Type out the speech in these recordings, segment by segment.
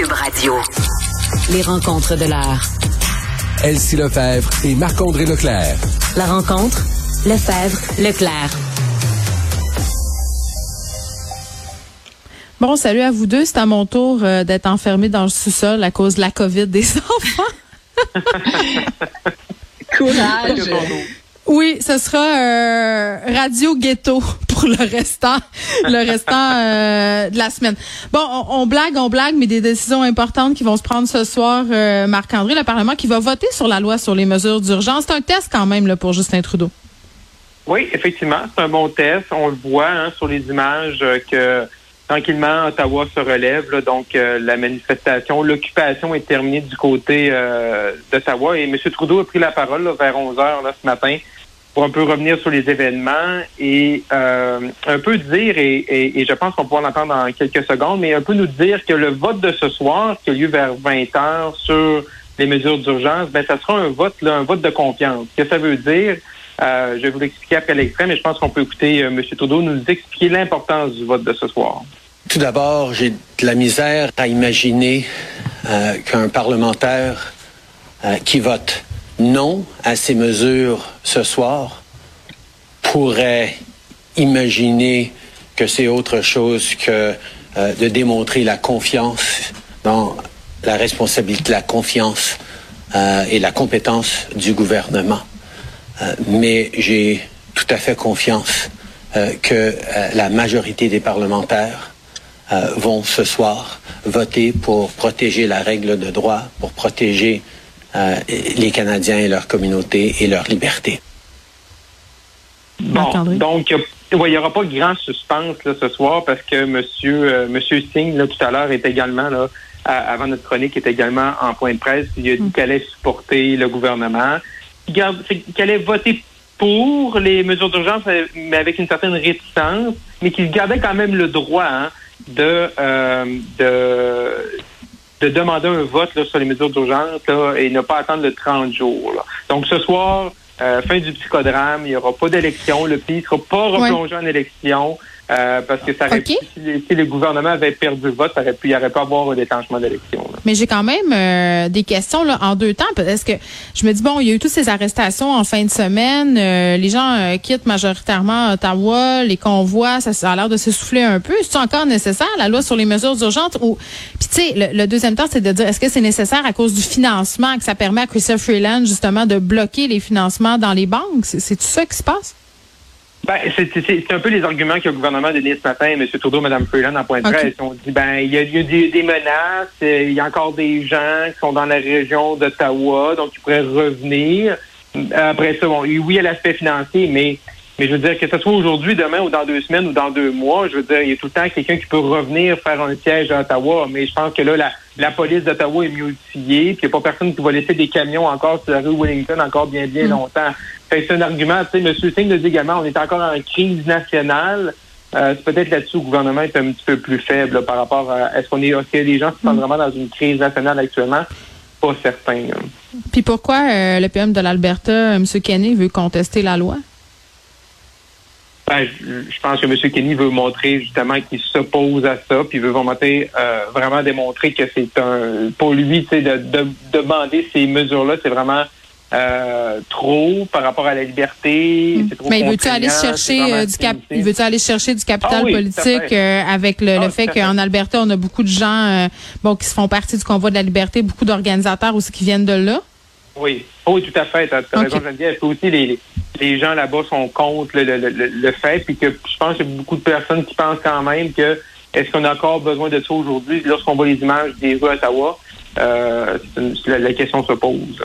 Cube Radio. Les rencontres de l'art. Elsie Lefebvre et Marc-André Leclerc. La rencontre, Lefebvre, Leclerc. Bon, salut à vous deux. C'est à mon tour euh, d'être enfermé dans le sous-sol à cause de la COVID des enfants. Courage. Oui, ce sera euh, Radio Ghetto pour le restant, le restant euh, de la semaine. Bon, on, blague, on blague, mais des décisions importantes qui vont se prendre ce soir. Euh, Marc-André, le Parlement qui va voter sur la loi sur les mesures d'urgence. C'est un test quand même pour Justin Trudeau. Oui, effectivement, c'est un bon test. On le voit hein, sur les images que tranquillement, Ottawa se relève. Donc, la manifestation, l'occupation est terminée du côté euh, d'Ottawa. Et M. Trudeau a pris la parole vers 11 heures ce matin pour un peu revenir sur les événements et euh, un peu dire, et, je pense qu'on pourra l'entendre dans quelques secondes, mais un peu nous dire que le vote de ce soir, qui a lieu vers 20 heures sur les mesures d'urgence, ben ça sera un vote, là, un vote de confiance. Ce que ça veut dire, euh, je vais vous l'expliquer après l'extrait, mais je pense qu'on peut écouter euh, M. Trudeau nous expliquer l'importance du vote de ce soir. Tout d'abord, j'ai de la misère à imaginer qu'un parlementaire qui vote non à ces mesures ce soir pourrait imaginer que c'est autre chose que euh, de démontrer la confiance dans la responsabilité, la confiance euh, et la compétence du gouvernement. Euh, mais j'ai tout à fait confiance que la majorité des parlementaires vont ce soir voter pour protéger la règle de droit, pour protéger euh, les Canadiens et leur communauté et leur liberté. Bon, donc, il n'y aura pas grand suspense là, ce soir parce que monsieur, euh, monsieur Singh, là, tout à l'heure, est également, là, à, avant notre chronique, est également en point de presse. Il a dit mm. qu'elle allait supporter le gouvernement, qu'elle allait voter pour les mesures d'urgence, mais avec une certaine réticence, mais qu'il gardait quand même le droit hein, de, euh, de, de demander un vote là, sur les mesures d'urgence et ne pas attendre le 30 jours. Là. Donc ce soir, euh, fin du psychodrame, il n'y aura pas d'élection, le pays ne sera pas replongé ouais. en élection. Euh, parce que ça aurait okay. pu, si, si, le gouvernement avait perdu le vote, ça aurait pu, il n'y aurait pas avoir un déclenchement d'élection. Mais j'ai quand même euh, des questions là, en deux temps. Est-ce que je me dis bon, il y a eu toutes ces arrestations en fin de semaine, euh, les gens quittent majoritairement Ottawa, les convois, ça, ça a l'air de s'essouffler un peu. Est-ce encore nécessaire la loi sur les mesures urgentes ou puis tu sais le, le, deuxième temps c'est de dire est-ce que c'est nécessaire à cause du financement que ça permet à Christophe Freeland justement de bloquer les financements dans les banques? C'est tout ça qui se passe? Ben, c'est un peu les arguments que le gouvernement a donné ce matin, M. Trudeau, Mme Freeland, en point de presse. Okay. On dit, ben, il y a, y a des, des, menaces, il y a encore des gens qui sont dans la région d'Ottawa, donc ils pourraient revenir. Après ça, bon, oui, il y a l'aspect financier, mais, mais je veux dire, que ce soit aujourd'hui, demain, ou dans deux semaines, ou dans deux mois, je veux dire, il y a tout le temps quelqu'un qui peut revenir faire un siège à Ottawa, mais je pense que là, la, la police d'Ottawa est mieux outillée, puis il n'y a pas personne qui va laisser des camions encore sur la rue Wellington encore bien, bien mm. longtemps. C'est un argument, tu sais, M. Singh le dit également, on est encore en crise nationale. Euh, c'est peut-être là-dessus le gouvernement est un petit peu plus faible là, par rapport à est-ce qu'on est, est-ce que les gens se sentent vraiment dans une crise nationale actuellement? Pas certain. Là. Puis pourquoi euh, le PM de l'Alberta, M. Kenney, veut contester la loi? Ben, je, je, pense que M. Kenny veut montrer justement qu'il s'oppose à ça, puis veut vraiment, euh, vraiment démontrer que c'est un pour lui, tu sais, de, de, demander ces mesures-là, c'est vraiment euh, trop par rapport à la liberté. Mmh. Trop Mais veut-tu aller chercher euh, du cap veut-tu aller chercher du capital ah oui, politique euh, avec le, ah, le fait qu'en Alberta, on a beaucoup de gens euh, bon qui se font partie du convoi de la liberté, beaucoup d'organisateurs aussi qui viennent de là? Oui, oui, tout à fait. Tu as, okay. raison, Geneviève. Aussi, les, les gens là-bas sont contre le, le, le, le fait, puis que je pense qu'il y a beaucoup de personnes qui pensent quand même que est-ce qu'on a encore besoin de ça aujourd'hui lorsqu'on voit les images des rues à Ottawa? Euh, la, la question se pose.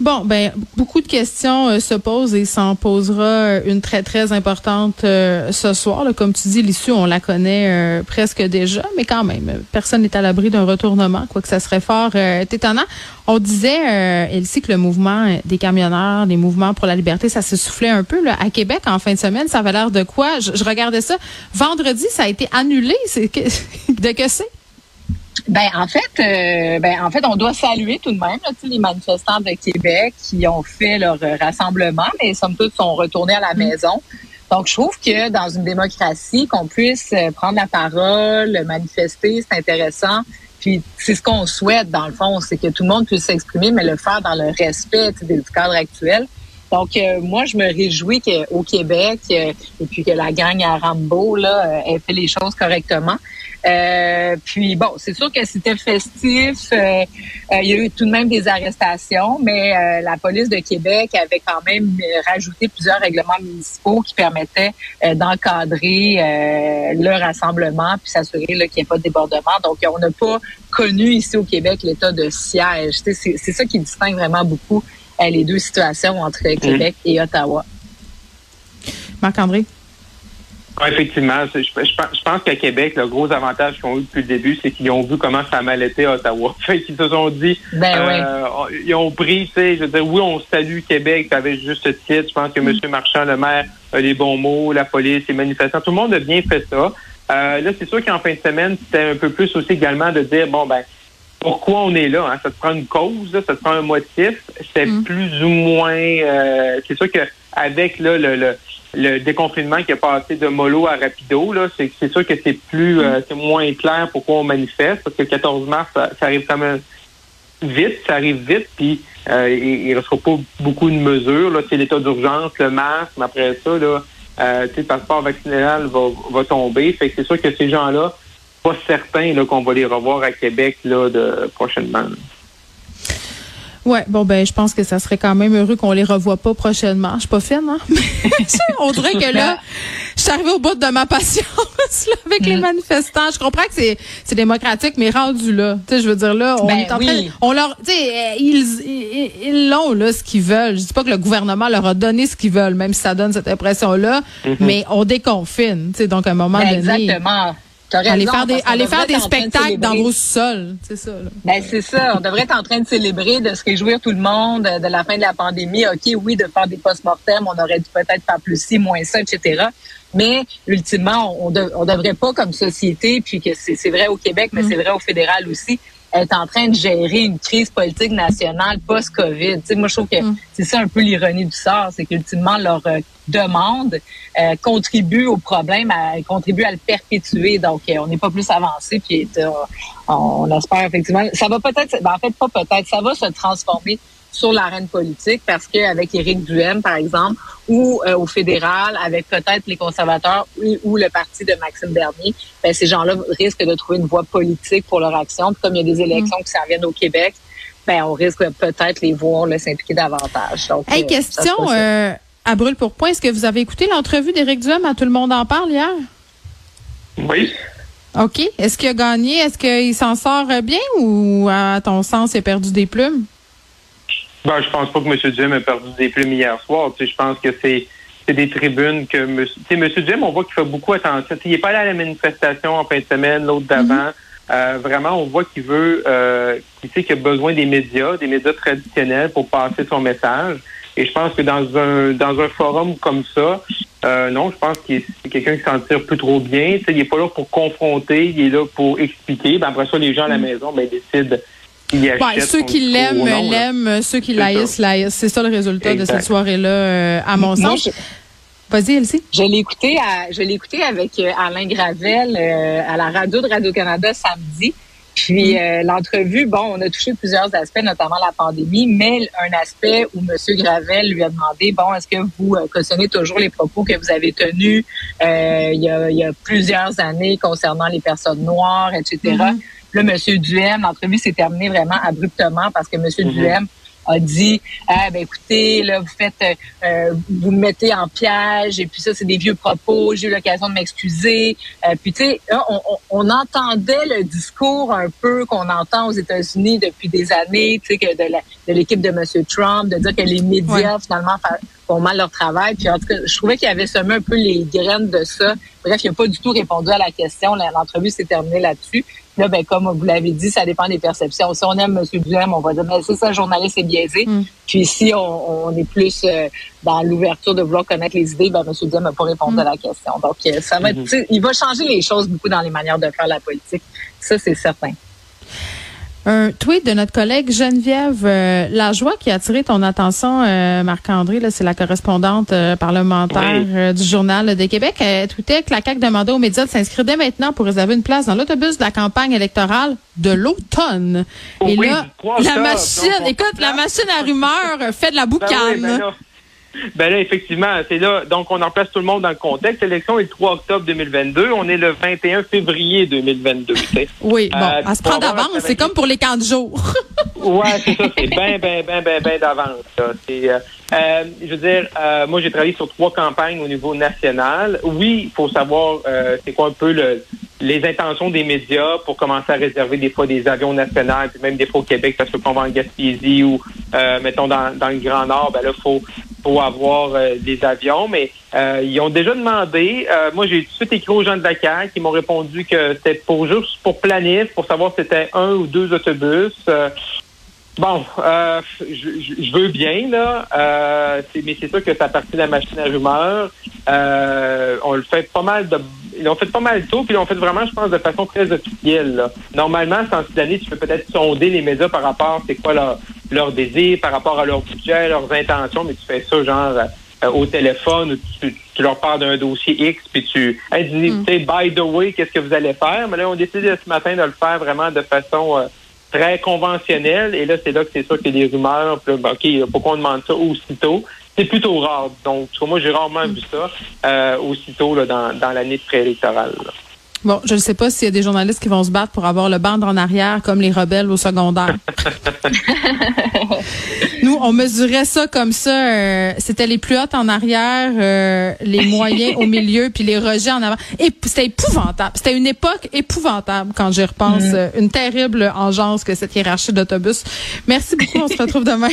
Bon, ben beaucoup de questions euh, se posent et s'en posera une très très importante euh, ce soir. Comme tu dis, l'issue on la connaît euh, presque déjà, mais quand même, personne n'est à l'abri d'un retournement, quoique ça serait fort étonnant. On disait, Elsie, que le mouvement des camionneurs, les mouvements pour la liberté, ça se soufflait un peu là. à Québec en fin de semaine. Ça avait l'air de quoi? Je, regardais ça. Vendredi, ça a été annulé. C'est de que c'est? Ben en fait, euh, ben en fait, on doit saluer tout de même là, tous les manifestants de Québec qui ont fait leur rassemblement, mais somme toute sont retournés à la mm. maison. Donc, je trouve que dans une démocratie, qu'on puisse prendre la parole, manifester, c'est intéressant. Puis c'est ce qu'on souhaite dans le fond, c'est que tout le monde puisse s'exprimer, mais le faire dans le respect du cadre actuel. Donc, euh, moi, je me réjouis qu'au Québec, euh, et puis que la gang à Rambo là, euh, ait fait les choses correctement. puis bon, c'est sûr que c'était festif. il y a eu tout de même des arrestations, mais la police de Québec avait quand même rajouté plusieurs règlements municipaux qui permettaient d'encadrer le rassemblement puis s'assurer qu'il n'y ait pas de débordement. Donc, on n'a pas connu ici au Québec l'état de siège. C'est ça qui distingue vraiment beaucoup les deux situations entre Québec et Ottawa. Marc-André? effectivement, je, pense qu'à Québec, le gros avantage qu'ils ont eu depuis le début, c'est qu'ils ont vu comment ça a mal été à Ottawa. Fait qu'ils se sont dit, ben euh, ils ont pris, tu sais, je veux dire, oui, on salue Québec avec juste ce titre. Je pense que M. Marchand, le maire, a les bons mots, la police, les manifestants, tout le monde a bien fait ça. Euh, là, c'est sûr qu'en fin de semaine, c'était un peu plus aussi également de dire, bon, ben, pourquoi on est là. Hein? Ça te prend une cause, ça te prend un motif. C'est mm. plus ou moins... Euh, c'est sûr qu'avec là, le, le, le, déconfinement qui est passé de mollo à rapido, là, c'est, c'est sûr que c'est plus mm. euh, c'est moins clair pourquoi on manifeste, parce que le 14 mars, ça, arrive quand même vite, ça arrive vite, puis euh, il ne restera pas beaucoup de mesures. Là, c'est l'état d'urgence, le masque, mais après ça, là, euh, le passeport vaccinal va, va tomber. Fait que c'est sûr que ces gens-là pas certain qu'on va les revoir à Québec là, de, prochainement. Ouais, bon ben je pense que ça serait quand même heureux qu'on les revoie pas prochainement. Je suis pas fine, hein? On dirait que là, je suis arrivée au bout de ma patience avec les mm. manifestants. Je comprends que c'est c'est démocratique, mais rendu là, tu sais, je veux dire là, on ben est en train, on leur, tu sais, ils ils l'ont là ce qu'ils veulent. Je dis pas que le gouvernement leur a donné ce qu'ils veulent, même si ça donne cette impression là, mm-hmm. mais on déconfine, tu sais, donc à un moment ben, donné. Exactement. Allez faire des, aller faire des spectacles dans vos c'est ça. Ben, c'est ça. On devrait être en train de célébrer, de se réjouir tout le monde de la fin de la pandémie. OK, oui, de faire des post-mortem, on aurait dû peut-être faire plus ci, moins ça, etc. Mais ultimement, on, on devrait pas comme société, puis que c'est vrai au Québec, mais mm. c'est vrai au fédéral aussi, être en train de gérer une crise politique nationale post-COVID. moi, je trouve que mm. c'est ça un peu l'ironie du sort, c'est qu'ultimement, leur euh, demande euh, contribue au problème, à, contribue à le perpétuer. Donc, euh, on n'est pas plus avancé, puis on, espère effectivement... Ça va peut-être... Ben, en fait, pas peut-être, ça va se transformer sur l'arène politique parce qu'avec Éric Duhem, par exemple, ou euh, au fédéral, avec peut-être les conservateurs ou, le parti de Maxime Bernier, ben, ces gens-là risquent de trouver une voie politique pour leur action. Puis comme il y a des élections mm. qui s'en viennent au Québec, ben, on risque peut-être les voir s'impliquer davantage. Donc, hey, euh, question euh, à brûle pour point. Est-ce que vous avez écouté l'entrevue d'Éric Duhem? À Tout le monde en parle hier? Oui. OK. Est-ce qu'il a gagné? Est-ce qu'il s'en sort bien ou, à ton sens, il a perdu des plumes? Ben, je pense pas que M. Duhem a perdu des plumes hier soir. Tu sais, je pense que c'est des tribunes que M. Tu sais, M. Duhem, on voit qu'il fait beaucoup attention. il n'est pas allé à la manifestation en fin de semaine, l'autre d'avant. Mm-hmm. Euh, vraiment, on voit qu'il veut, euh, qu'il sait qu'il a besoin des médias, des médias traditionnels pour passer son message. Et je pense que dans un dans un forum comme ça, euh, non, je pense qu'il c'est quelqu'un qui s'en tire plus trop bien. Tu sais, il n'est pas là pour confronter, il est là pour expliquer. Ben, après ça, les gens à la mm. maison ben, décident Ouais, ceux qui l'aiment, l'aiment, ceux qui l'haïssent, l'haïssent. C'est ça le résultat de cette soirée-là, euh, à mon sens. Vas-y, Elsie. Je l'ai écouté, à, je l'ai écouté avec euh, Alain Gravel euh, à la radio de Radio-Canada samedi. Puis mm. l'entrevue, bon, on a touché plusieurs aspects, notamment la pandémie, mais un aspect où M. Gravel lui a demandé, bon, est-ce que vous cautionnez toujours les propos que vous avez tenus il, y a, il y a plusieurs années concernant les personnes noires, etc. Là, M. Duhem, l'entrevue s'est terminée vraiment abruptement parce que M. Mm Duhem a dit ah, ben écoutez là vous faites euh, euh, vous me mettez en piège et puis ça c'est des vieux propos j'ai eu l'occasion de m'excuser. Euh, puis tu sais on, on, entendait le discours un peu qu'on entend aux États-Unis depuis des années tu sais que de l'équipe de, M. Trump de dire que les médias finalement font mal leur travail. Puis en tout cas je trouvais qu'il avait semé un peu les graines de ça. Bref il n'a pas du tout répondu à la question. L'entrevue s'est terminée là-dessus Là, ben, comme vous l'avez dit, ça dépend des perceptions. Si on aime M. Duhem, on va dire, mais c'est ça, journaliste est biaisé. Mm. Puis si on, est plus euh, dans l'ouverture de vouloir connaître les idées, ben, M. Duhem n'a pas répondu mm. à la question. Donc, euh, ça va mm-hmm. il va changer les choses beaucoup dans les manières de faire la politique. Ça, c'est certain. Un tweet de notre collègue Geneviève euh, Lajoie qui a attiré ton attention, euh, Marc-André. C'est la correspondante euh, parlementaire euh, du Journal de Québec. Elle tweetait que la CAQ demandait aux médias de s'inscrire dès maintenant pour réserver une place dans l'autobus de la campagne électorale de l'automne. Oh Et oui, là, du 3 la machine, écoute, la machine à rumeurs fait de la Ben oui, boucane. ben là, ben là, effectivement, c'est là. Donc, on en place tout le monde dans le contexte. L'élection est le 3 octobre 2022. On est le 21 février 2022. tu sais. oui, bon, Euh, elle se prend d'avance. C'est comme pour les camps de jour. Ouais, c'est ça. C'est bien, bien, bien, bien, bien d'avance. euh, euh, je veux dire, euh, moi, j'ai travaillé sur trois campagnes au niveau national. Oui, il faut savoir euh, c'est quoi un peu le, les intentions des médias pour commencer à réserver des fois des avions nationaux, puis même des fois au Québec, parce qu'on va en Gaspésie ou, euh, mettons, dans, dans le Grand Nord, ben là, faut faut avoir euh, des avions, mais euh, ils ont déjà demandé. euh, moi, j'ai tout de suite écrit aux gens de la CAQ qui m'ont répondu que c'était pour juste pour planif, pour savoir si c'était un ou deux autobus. Euh, Bon, euh, je, je- veux bien, là, mais c'est sûr que ça partie de la machine à rumeurs. On le fait pas mal de... Ils l'ont fait pas mal tôt, puis ils l'ont fait vraiment, je pense, de façon très officielle. là. Normalement, sans cette année, tu peux peut-être sonder les médias par rapport à c'est quoi leur, leur désir, par rapport à leur budget, leurs intentions, mais tu fais ça genre euh, au téléphone ou tu, tu leur parles d'un dossier X, puis tu hey, dis, sais, by the way, qu'est-ce que vous allez faire? Mais là, on décide ce matin de le faire vraiment de façon... euh, très conventionnel. Et là, c'est là que c'est sûr qu'il y a des rumeurs. Puis là, ben, OK, pourquoi on demande ça aussitôt? C'est plutôt rare. Donc, moi, j'ai rarement vu ça euh, aussitôt là, dans, dans l'année préélectorale. Bon, je ne sais pas s'il y a des journalistes qui vont se battre pour avoir le bande en arrière comme les rebelles au secondaire. On mesurait ça comme ça. euh, C'était les plus hautes en arrière, euh, les moyens au milieu, puis les rejets en avant. Et c'était épouvantable. C'était une époque épouvantable quand j'y repense. Euh, Une terrible engeance que cette hiérarchie d'autobus. Merci beaucoup. On se retrouve demain.